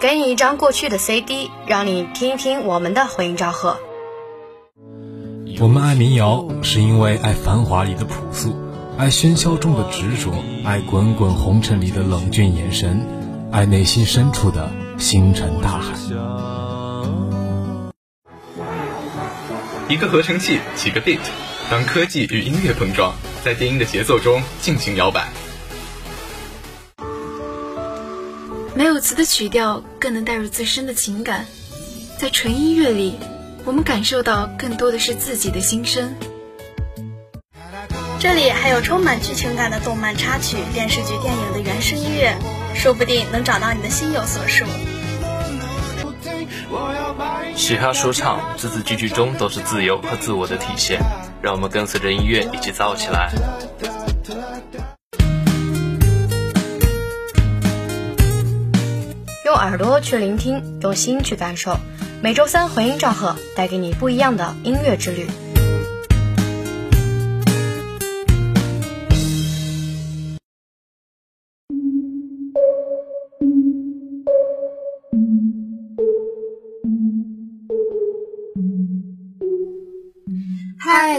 给你一张过去的 CD，让你听一听我们的回音昭和。我们爱民谣，是因为爱繁华里的朴素，爱喧嚣中的执着，爱滚滚红尘里的冷峻眼神，爱内心深处的星辰大海。一个合成器，几个 beat，当科技与音乐碰撞，在电音的节奏中尽情摇摆。没有词的曲调更能带入自身的情感，在纯音乐里，我们感受到更多的是自己的心声。这里还有充满剧情感的动漫插曲、电视剧、电影的原声音乐，说不定能找到你的心有所属。嘻哈说唱字字句句中都是自由和自我的体现，让我们跟随着音乐一起燥起来。用耳朵去聆听，用心去感受。每周三回音赵贺带给你不一样的音乐之旅。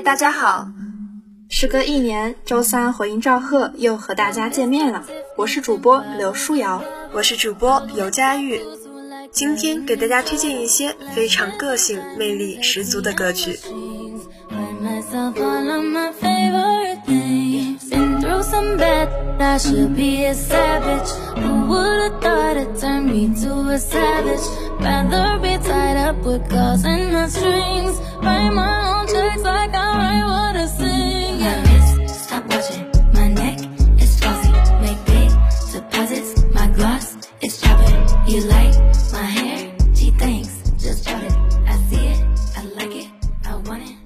大家好！时隔一年，周三回音赵贺又和大家见面了。我是主播刘舒瑶，我是主播尤佳玉。今天给大家推荐一些非常个性、魅力十足的歌曲。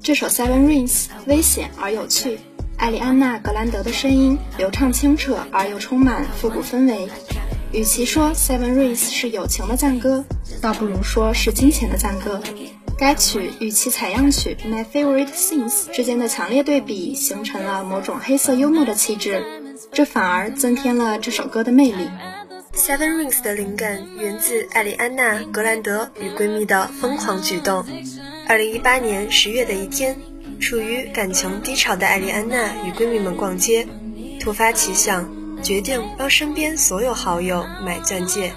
这首《Seven Rings》危险而有趣，艾丽安娜·格兰德的声音流畅清澈而又充满复古氛围。 与其说《Seven Rings》是友情的赞歌，倒不如说是金钱的赞歌。该曲与其采样曲《My Favorite Things》之间的强烈对比，形成了某种黑色幽默的气质，这反而增添了这首歌的魅力。《Seven Rings》的灵感源自艾丽安娜·格兰德与闺蜜的疯狂举动。二零一八年十月的一天，处于感情低潮的艾丽安娜与闺蜜们逛街，突发奇想，决定帮身边所有好友买钻戒。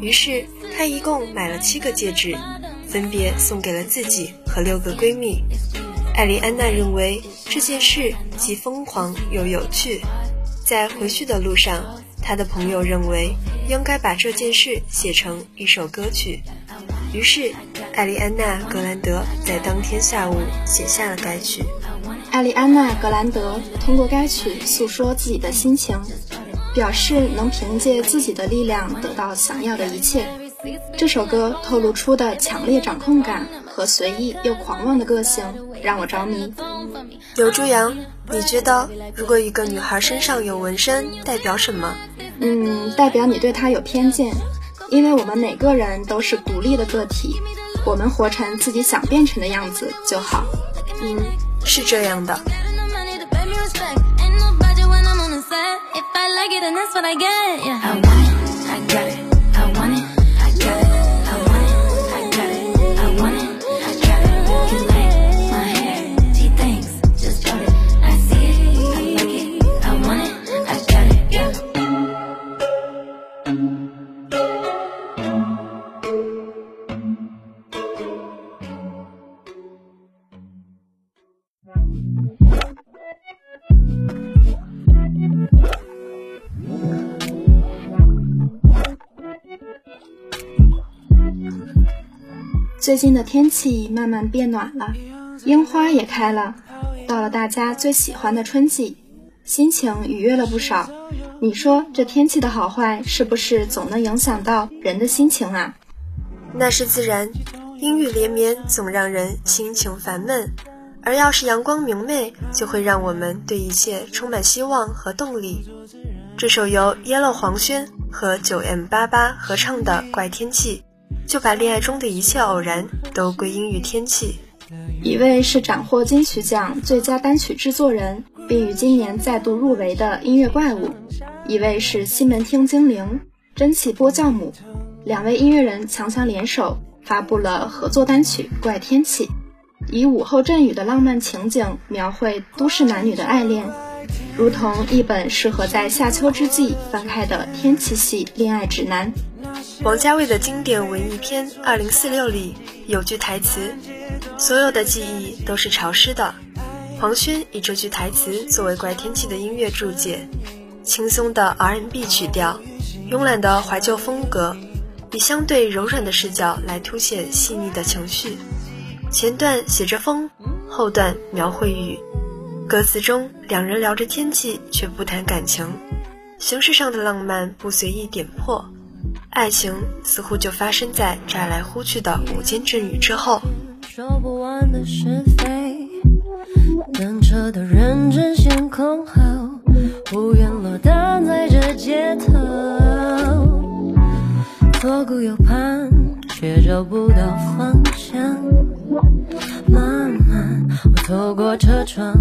于是她一共买了七个戒指，分别送给了自己和六个闺蜜。艾丽安娜认为这件事既疯狂又有趣。在回去的路上，她的朋友认为应该把这件事写成一首歌曲。于是，艾丽安娜·格兰德在当天下午写下了该曲。艾丽安娜·格兰德通过该曲诉说自己的心情，表示能凭借自己的力量得到想要的一切。这首歌透露出的强烈掌控感和随意又狂妄的个性让我着迷。刘朱阳，你觉得如果一个女孩身上有纹身，代表什么？嗯，代表你对她有偏见。因为我们每个人都是独立的个体，我们活成自己想变成的样子就好。嗯，是这样的。最近的天气慢慢变暖了，樱花也开了，到了大家最喜欢的春季，心情愉悦了不少。你说这天气的好坏是不是总能影响到人的心情啊？那是自然，阴雨连绵总让人心情烦闷，而要是阳光明媚，就会让我们对一切充满希望和动力。这首由 Yellow 黄轩和九 M 八八合唱的《怪天气》。就把恋爱中的一切偶然都归因于天气。一位是斩获金曲奖最佳单曲制作人，并于今年再度入围的音乐怪物，一位是西门町精灵蒸汽波教母，两位音乐人强强联手发布了合作单曲《怪天气》，以午后阵雨的浪漫情景描绘都市男女的爱恋，如同一本适合在夏秋之际翻开的天气系恋爱指南。王家卫的经典文艺片《二零四六》里有句台词：“所有的记忆都是潮湿的。”黄轩以这句台词作为怪天气的音乐注解，轻松的 R&B 曲调，慵懒的怀旧风格，以相对柔软的视角来凸显细腻的情绪。前段写着风，后段描绘雨，歌词中两人聊着天气，却不谈感情，形式上的浪漫不随意点破。爱情似乎就发生在摘来呼去的午间阵雨之后。说不完的是非，等车的人争先恐后，无缘落单在这街头，左顾右盼却找不到方向。慢慢，我透过车窗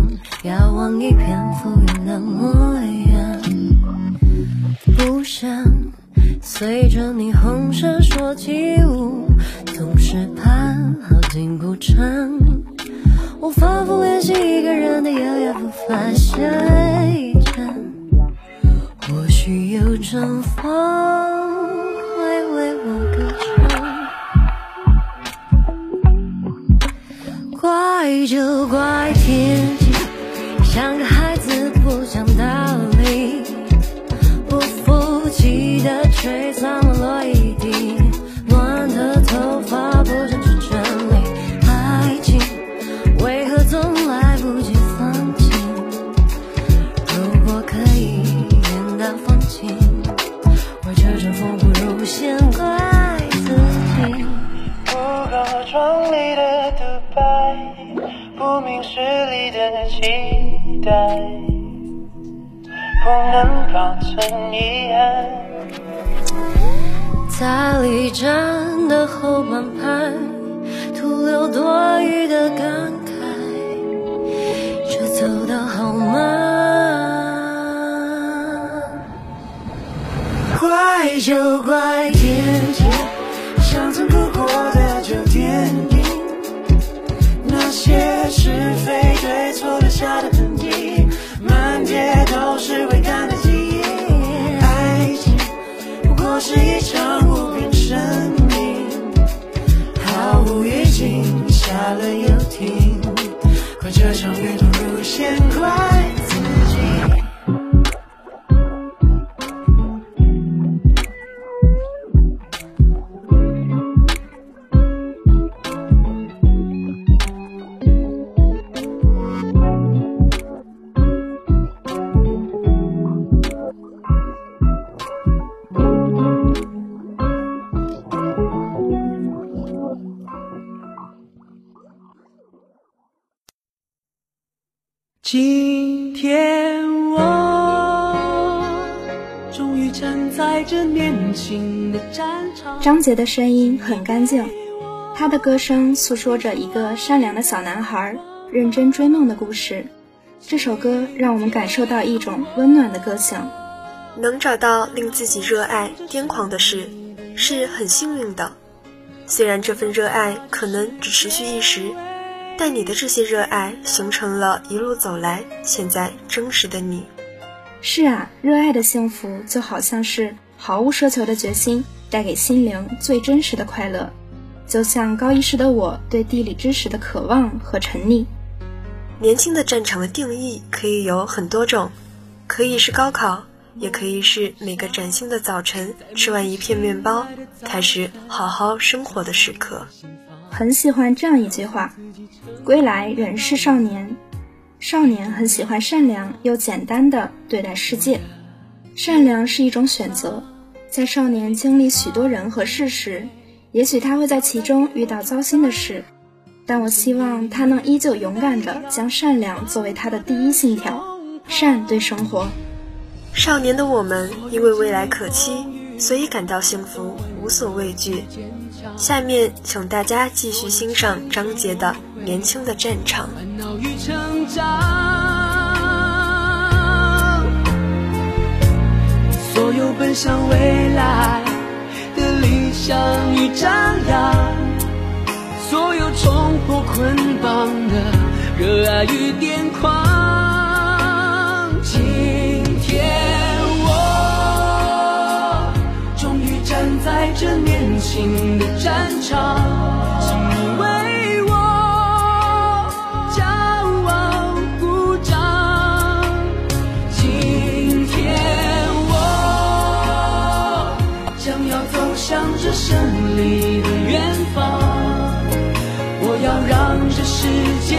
遥望一片浮云的模样，不想。随着霓虹闪烁起舞，总是怕耗尽孤城。我反复练习一个人的优雅，不发下一站。或许有阵风会为我歌唱。怪就怪天待。不能保存遗憾。在离站的后半排，徒留多余的感慨。这走得好慢，怪就怪我是一场无病生命，毫无预警，下了又停，怪这场雨突如先怪站在这年轻的战场。张杰的声音很干净，他的歌声诉说着一个善良的小男孩认真追梦的故事。这首歌让我们感受到一种温暖的歌响。能找到令自己热爱、癫狂的事，是很幸运的。虽然这份热爱可能只持续一时。但你的这些热爱，形成了一路走来现在真实的你。是啊，热爱的幸福就好像是毫无奢求的决心，带给心灵最真实的快乐。就像高一时的我对地理知识的渴望和沉溺。年轻的战场的定义可以有很多种，可以是高考，也可以是每个崭新的早晨，吃完一片面包，开始好好生活的时刻。很喜欢这样一句话：“归来仍是少年。”少年很喜欢善良又简单的对待世界。善良是一种选择，在少年经历许多人和事时，也许他会在其中遇到糟心的事，但我希望他能依旧勇敢的将善良作为他的第一信条，善对生活。少年的我们因为未来可期，所以感到幸福，无所畏惧。下面，请大家继续欣赏张杰的《年轻的战场。烦恼与成长所有奔向未来的理想与张扬所有冲破捆绑的热爱与癫狂。今天我终于站在这年轻的战场。要让这世界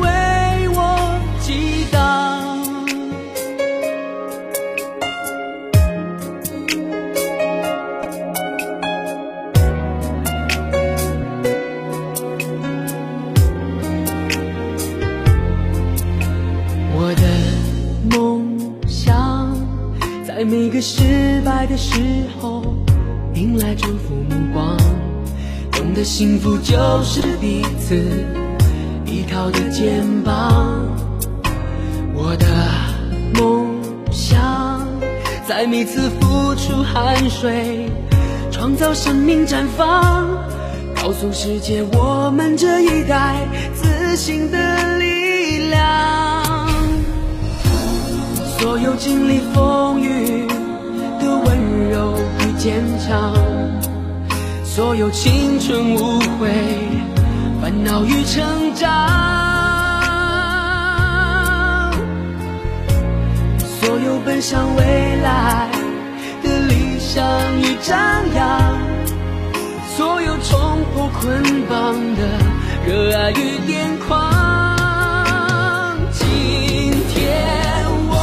为我激荡。我的梦想，在每个失败的时候。迎来祝福的，幸福就是彼此依靠的肩膀。我的梦想，在每次付出汗水，创造生命绽放，告诉世界我们这一代自信的力量。所有经历风雨的温柔与。坚强，所有青春无悔，烦恼与成长，所有奔向未来的理想与张扬，所有冲破捆绑的热爱与癫狂。今天我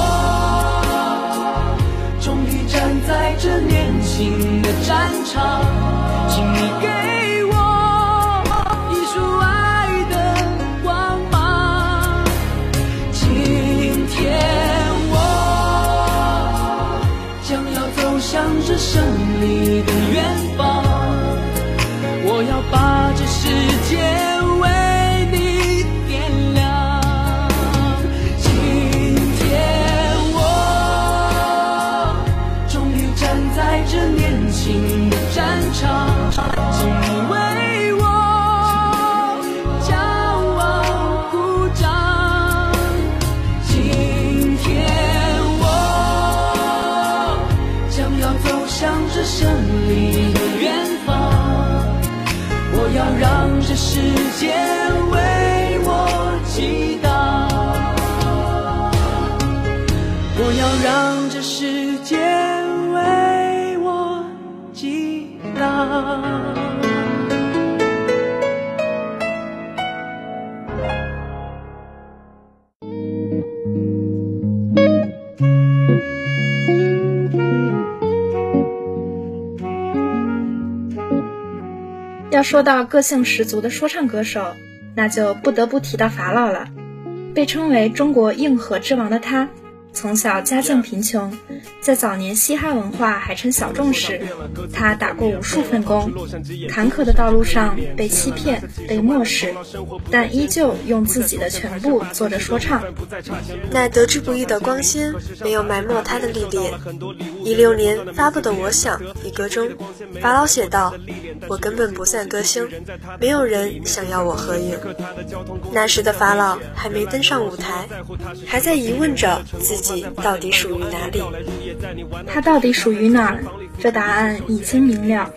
终于站在这年轻的战场，胜利的远方，向着胜利的远方我要让这世界为我激荡我要让这世界为我激荡要说到个性十足的说唱歌手，那就不得不提到法老了。被称为中国硬核之王的他。从小家境贫穷，在早年嘻哈文化还称小众时，他打过无数份工，坎坷的道路上被欺骗、被漠视，但依旧用自己的全部做着说唱。那得之不易的光鲜，没有埋没他的历练。一六年发布的《我想》一歌中，法老写道：“我根本不算歌星，没有人想要我合影。”那时的法老还没登上舞台，还在疑问着自己。到底属于哪里？他到底属于哪儿？这答案已经明了。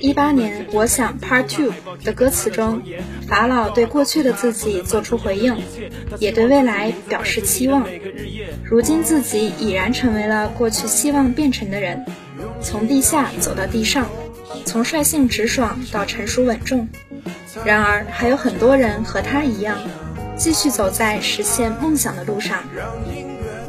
一八年，我想 Part Two 的歌词中，法老对过去的自己做出回应，也对未来表示期望。如今自己已然成为了过去希望变成的人，从地下走到地上，从率性直爽到成熟稳重。然而，还有很多人和他一样，继续走在实现梦想的路上。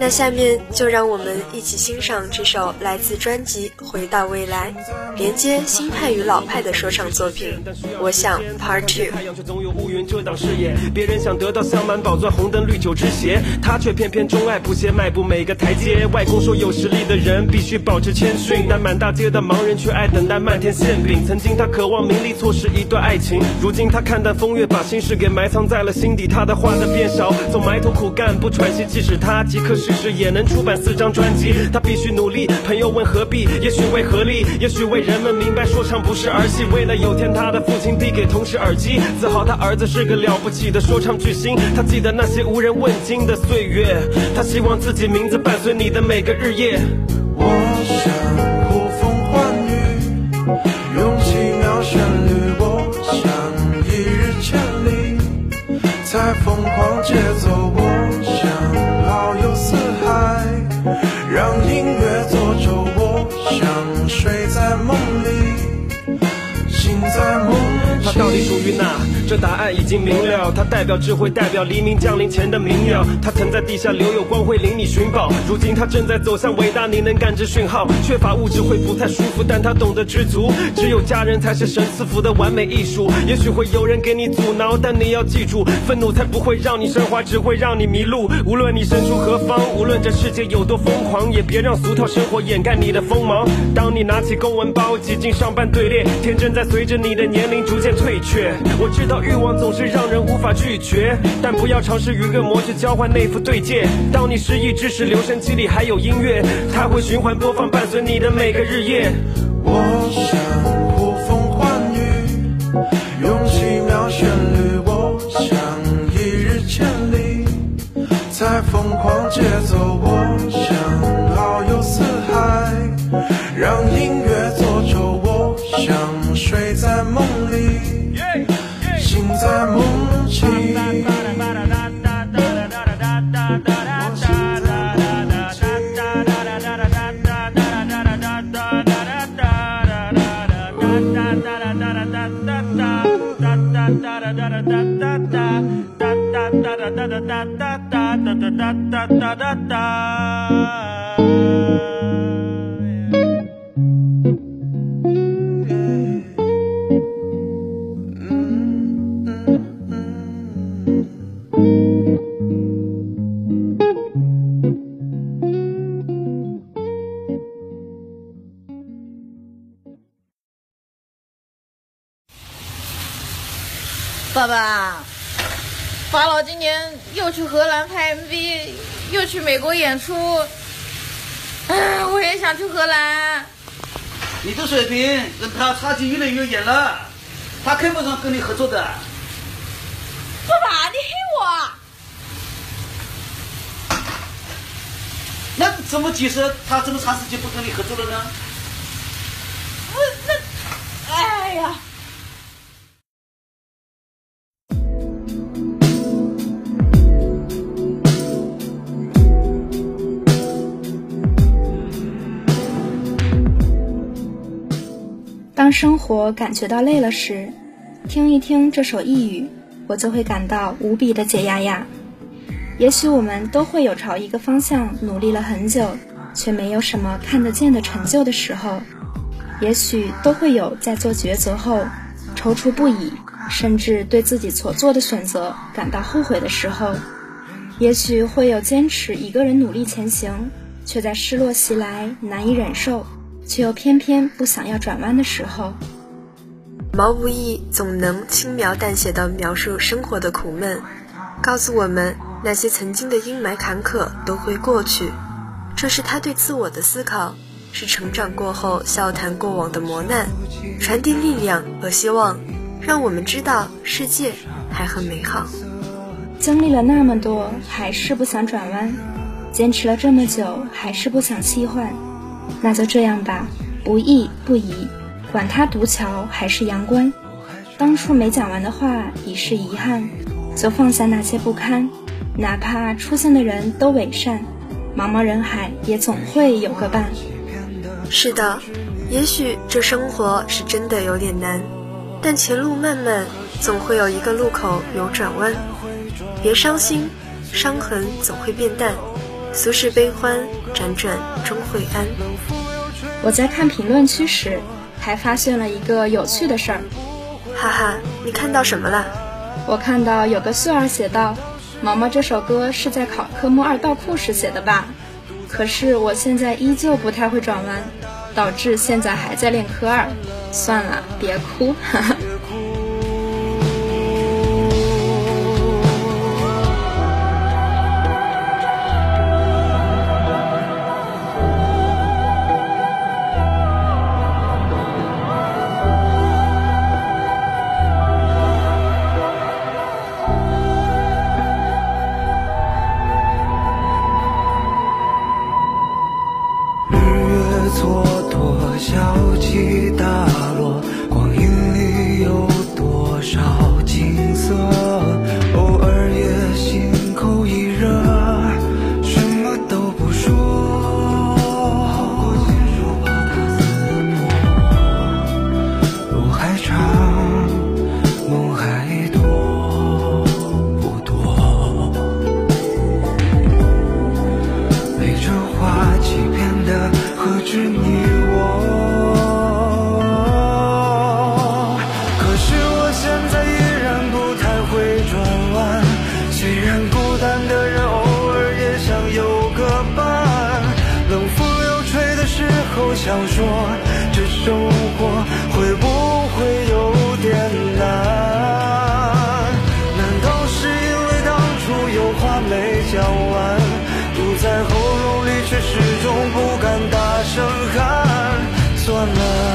那下面就让我们一起欣赏这首来自专辑《回到未来》，连接新派与老派的说唱作品。我想 Part Two。太阳却总有乌云遮挡视野别人想得到镶满宝钻红灯绿酒之鞋，他却偏偏钟爱不懈迈步每个台阶。外公说有实力的人必须保持谦逊，但满大街的盲人却爱等待漫天馅饼。曾经他渴望名利，错失一段爱情。如今他看淡风月，把心事给埋藏在了心底。他的话在变少，总埋头苦干不喘息，即使他即刻是。许是也能出版四张专辑。他必须努力，朋友问何必？也许为合力，也许为人们明白说唱不是儿戏。为了有天他的父亲递给同事耳机，自豪他儿子是个了不起的说唱巨星。他记得那些无人问津的岁月，他希望自己名字伴随你的每个日夜。我想呼风唤雨，用奇妙旋律，我想一日千里，在疯狂节奏，属于那这答案已经明了。它代表智慧，代表黎明降临前的明了。它曾在地下留有光辉，领你寻宝。如今它正在走向伟大，你能感知讯号。缺乏物质会不太舒服，但它懂得知足。只有家人才是神赐福的完美艺术。也许会有人给你阻挠，但你要记住，愤怒才不会让你升华，只会让你迷路。无论你身处何方，无论这世界有多疯狂，也别让俗套生活掩盖你的锋芒。当你拿起公文包，挤进上班队列，天真在随着你的年龄逐渐退却。我知道欲望总是让人无法拒绝，但不要尝试与恶魔去交换那副对戒。当你失忆之时，留声机里还有音乐，它会循环播放，伴随你的每个日夜。我想呼风唤雨，用奇妙旋律，我想一日千里，在疯狂节奏，爸去美国演出，哎，我也想去荷兰。你的水平跟他差距越来越远了，他看不上跟你合作的。爸爸，你黑我？那怎么解释他这么长时间不跟你合作了呢？我那，哎呀。当生活感觉到累了时，听一听这首呓语，我就会感到无比的解压呀。也许我们都会有朝一个方向努力了很久，却没有什么看得见的成就的时候；也许都会有在做抉择后踌躇不已，甚至对自己所做的选择感到后悔的时候；也许会有坚持一个人努力前行，却在失落袭来难以忍受。却又偏偏不想要转弯的时候，毛不易总能轻描淡写地描述生活的苦闷，告诉我们那些曾经的阴霾坎坷都会过去。这是他对自我的思考，是成长过后笑谈过往的磨难，传递力量和希望，让我们知道世界还很美好。经历了那么多，还是不想转弯；坚持了这么久，还是不想弃换。那就这样吧，不义不移，管他独桥还是阳关。当初没讲完的话已是遗憾，就放下那些不堪。哪怕出现的人都伪善，茫茫人海也总会有个伴。是的，也许这生活是真的有点难，但前路漫漫，总会有一个路口有转弯。别伤心，伤痕总会变淡。俗世悲欢，辗转终会安。我在看评论区时，还发现了一个有趣的事儿。哈哈，你看到什么了？我看到有个秀儿写道：“毛毛这首歌是在考科目二倒库时写的吧？”可是我现在依旧不太会转弯，导致现在还在练科二。算了，别哭，哈哈。朵朵，小鸡大断了，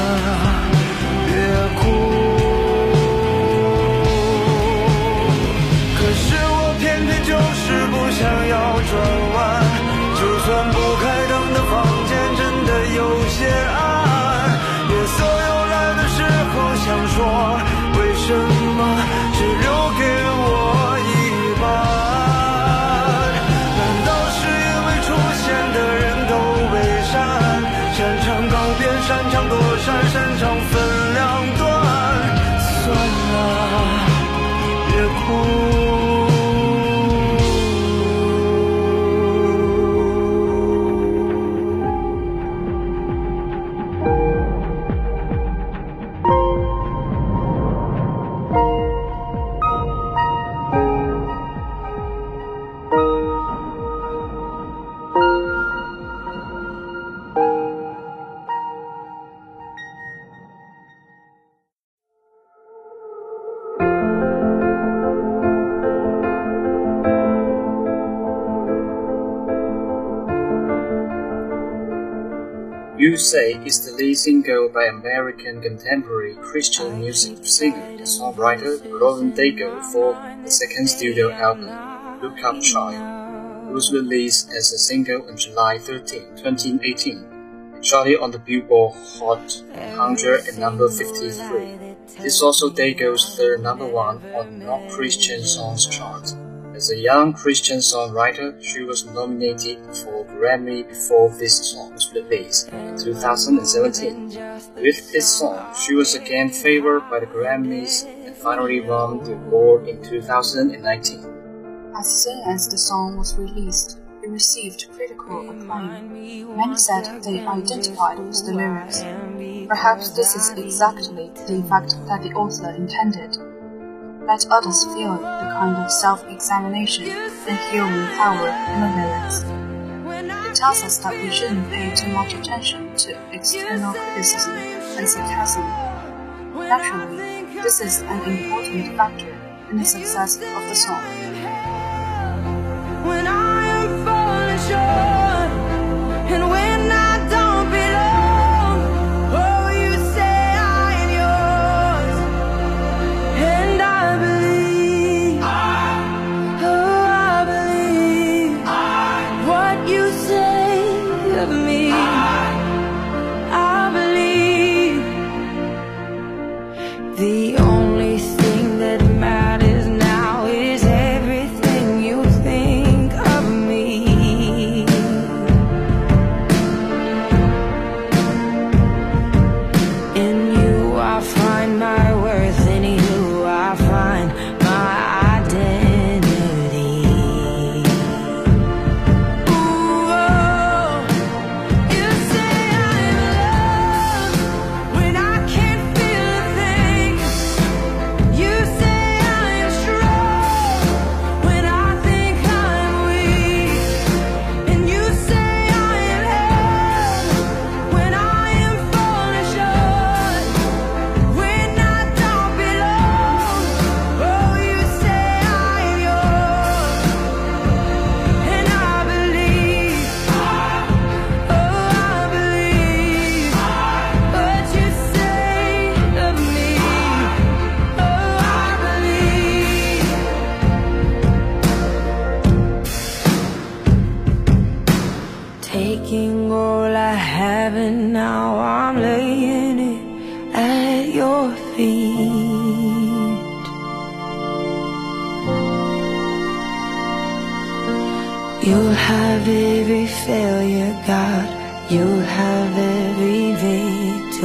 You Say is the lead single by American contemporary Christian music singer and songwriter Lauren Daigle for the second studio album, Look Up Child, was released as a single on July 13, 2018, charted on the Billboard Hot 100 at number 53. This is also Daigle's third number one on non-Christian songs chart. As a young Christian songwriter, she was nominated for Grammy before this song was released in 2017. With this song, she was again favored by the Grammys and finally won the award in 2019. As soon as the song was released, it received critical acclaim. Many said they identified with the lyrics. Perhaps this is exactly the effect that the author intended. Let others feel the kind of self-examination and healing power in the lyrics. It tells us that we shouldn't pay too much attention to external criticism and sarcasm. Naturally, this is an important factor in the success of the song.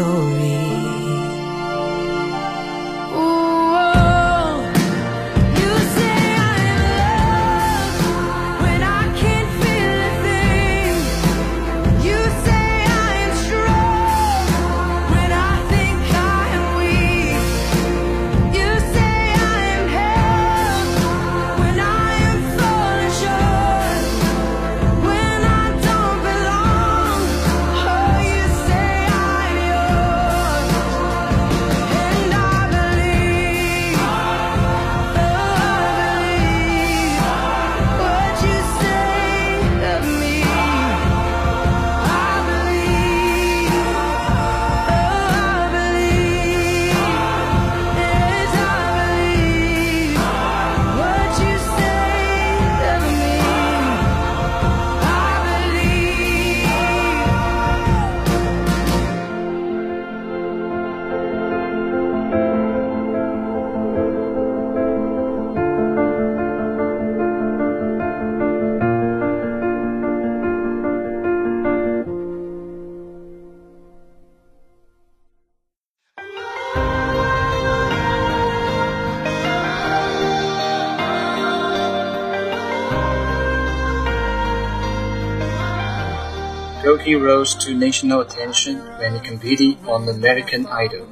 story Gokey rose to national attention when he competed on American Idol,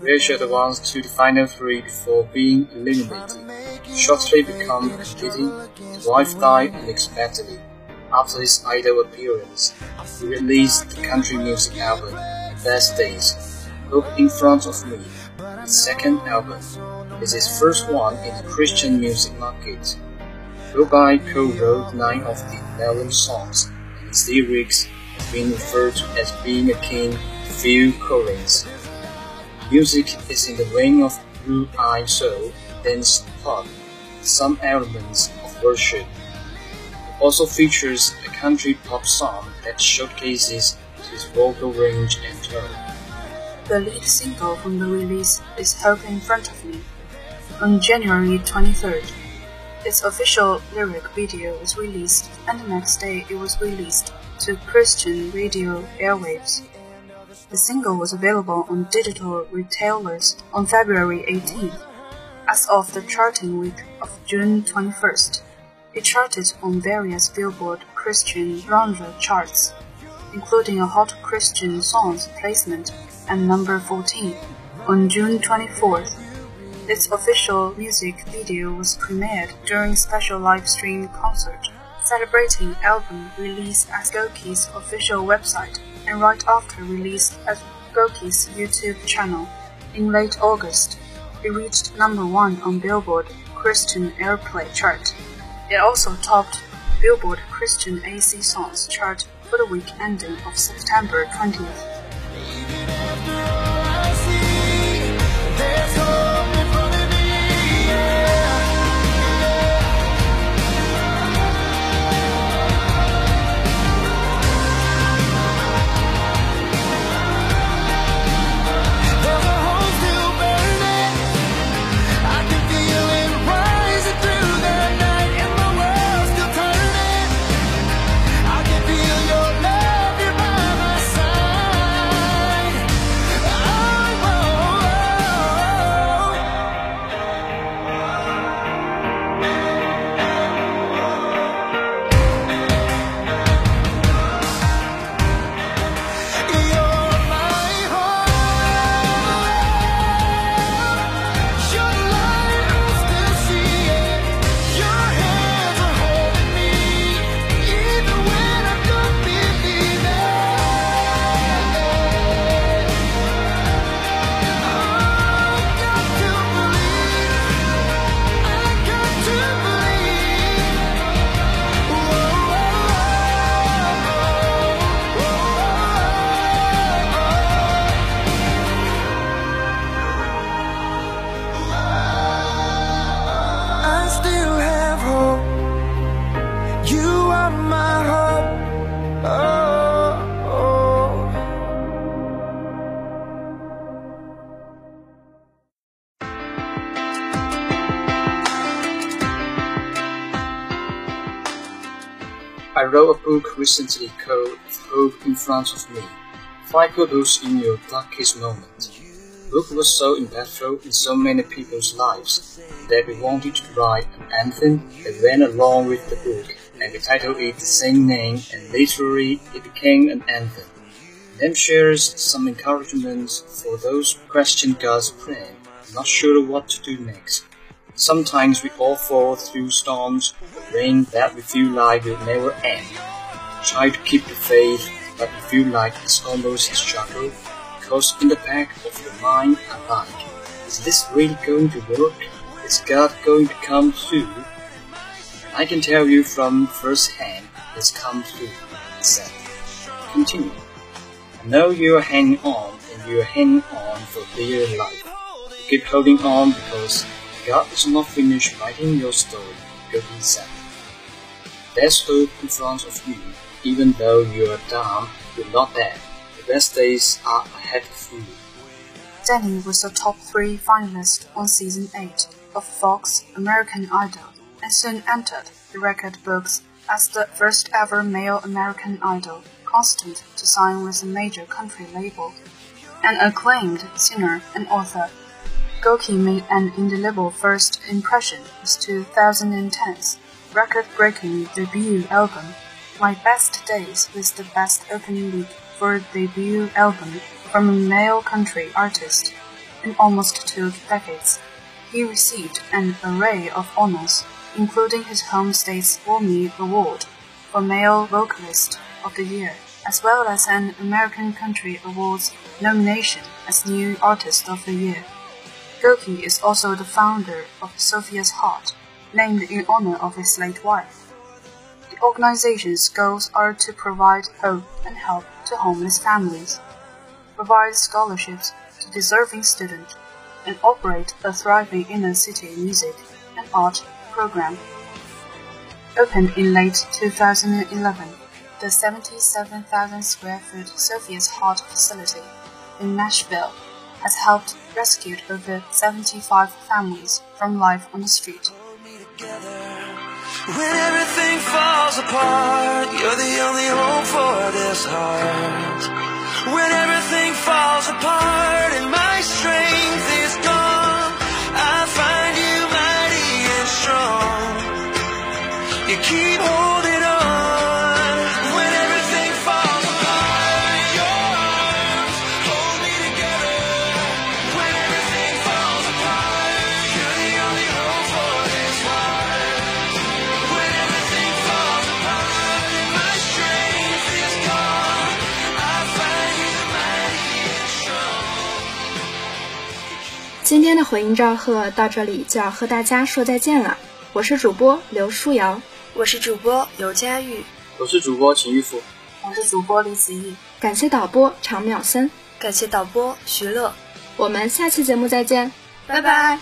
where she advanced to the final three before being eliminated. Shortly become competing, his wife died unexpectedly. After his Idol appearance, he released the country music album, Best Days. Look in front of me, his second album, is his first one in the Christian music market. Gobai co-wrote nine of the eleven songs, and his lyrics been referred to as being akin to Phil Collins. Music is in the vein of blue eye soul, dance pop, some elements of worship. It also features a country pop song that showcases his vocal range and tone. The lead single from the release is Hope in Front of Me on January 23rd. Its official lyric video was released, and the next day it was released to Christian radio airwaves. The single was available on digital retailers on February 18th. As of the charting week of June 21st, it charted on various Billboard Christian genre charts, including a Hot Christian Songs placement and number 14. On June 24th, its official music video was premiered during special live stream concert celebrating album release at Gokey's official website and right after release at Gokey's YouTube channel. In late August, it reached number one on Billboard Christian Airplay chart. It also topped Billboard Christian AC Songs chart for the week ending of September 20th. Recently called Hope in Front of Me. Five purpose in your darkest moment. Book was so impactful in so many people's lives that we wanted to write an anthem that went along with the book, and we titled it the same name, and literally it became an anthem. Then shares some encouragement for those who question God's plan, not sure what to do next. Sometimes we all fall through storms, rain that we feel like will never end. Try to keep the faith, but we feel like it's almost a struggle, because in the back of your mind are like, is this really going to work? Is God going to come through? I can tell you from first hand, it's come through, he said. Continue. I know you're hanging on, and you're hanging on for dear life. You keep holding on because God is not finished writing your story, Goethe said. There's hope in front of you, even though you are down, you're not dead. The best days are ahead of you. Danny was a top three finalist on season 8 of Fox American Idol and soon entered the record books as the first ever male American Idol constant to sign with a major country label. An acclaimed singer and author, Goki made an indelible first impression with 2010's record-breaking debut album, My Best Days with the best opening week for a debut album from a male country artist in almost two decades. He received an array of honors, including his home state's Grammy Award for Male Vocalist of the Year, as well as an American Country Awards nomination as New Artist of the Year. Goki is also the founder of Sophia's Heart, named in honor of his late wife. Organization's goals are to provide hope and help to homeless families, provide scholarships to deserving students, and operate a thriving inner city music and art program. Opened in late 2011, the 77,000 square foot Sophia's Heart facility in Nashville has helped rescue over 75 families from life on the street. When everything falls apart, you're the only hope for this heart. When everything falls apart 今天的回音赵贺到这里就要和大家说再见了。我是主播刘舒瑶，我是主播刘佳玉，我是主播秦玉福，我是主播李子毅，感谢导播常淼森，感谢导播徐乐，我们下期节目再见，拜拜。